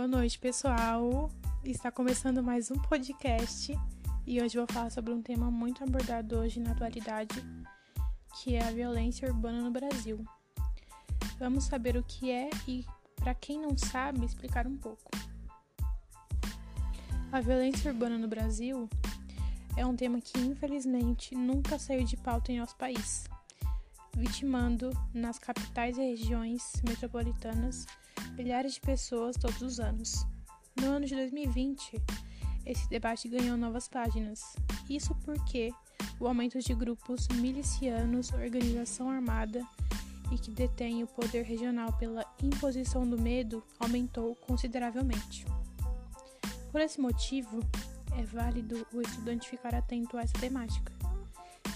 Boa noite, pessoal. Está começando mais um podcast e hoje vou falar sobre um tema muito abordado hoje na atualidade, que é a violência urbana no Brasil. Vamos saber o que é e, para quem não sabe, explicar um pouco. A violência urbana no Brasil é um tema que, infelizmente, nunca saiu de pauta em nosso país, vitimando nas capitais e regiões metropolitanas milhares de pessoas todos os anos. No ano de 2020, esse debate ganhou novas páginas. Isso porque o aumento de grupos milicianos, organização armada e que detém o poder regional pela imposição do medo aumentou consideravelmente. Por esse motivo, é válido o estudante ficar atento a essa temática,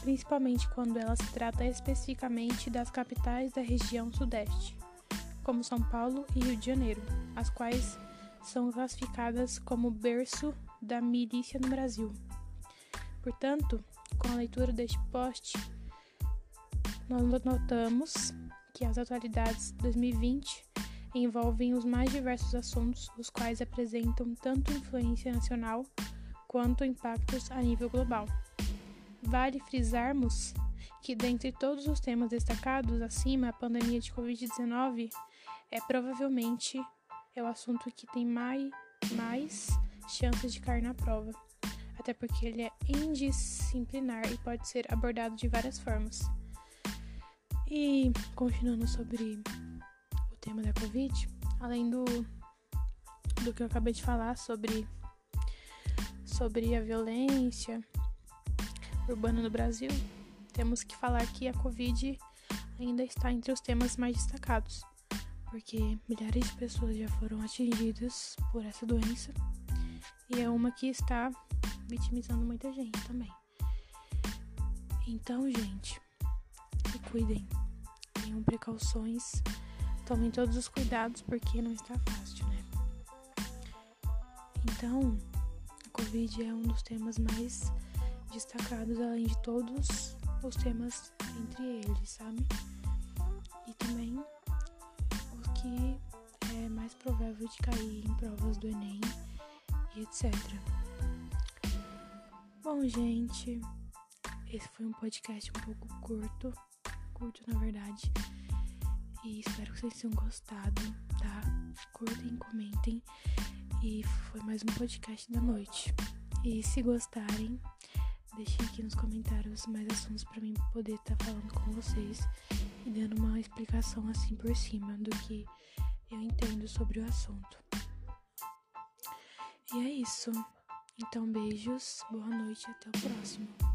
principalmente quando ela se trata especificamente das capitais da região Sudeste como São Paulo e Rio de Janeiro, as quais são classificadas como berço da milícia no Brasil. Portanto, com a leitura deste post, nós notamos que as atualidades 2020 envolvem os mais diversos assuntos, os quais apresentam tanto influência nacional quanto impactos a nível global. Vale frisarmos que, dentre todos os temas destacados acima, a pandemia de Covid-19 é provavelmente é o assunto que tem mais, mais chances de cair na prova, até porque ele é indisciplinar e pode ser abordado de várias formas. E continuando sobre o tema da Covid, além do, do que eu acabei de falar sobre, sobre a violência urbana no Brasil, temos que falar que a Covid ainda está entre os temas mais destacados porque milhares de pessoas já foram atingidas por essa doença e é uma que está vitimizando muita gente também. Então, gente, se cuidem, tenham precauções, tomem todos os cuidados porque não está fácil, né? Então, a Covid é um dos temas mais destacados, além de todos os temas entre eles, sabe? E também que é mais provável de cair em provas do Enem e etc. Bom, gente, esse foi um podcast um pouco curto, curto na verdade, e espero que vocês tenham gostado, tá? Curtem, comentem, e foi mais um podcast da noite. E se gostarem, deixem aqui nos comentários mais assuntos para mim poder estar tá falando com vocês e dando uma explicação assim por cima do que eu entendo sobre o assunto. E é isso. Então, beijos, boa noite e até o próximo.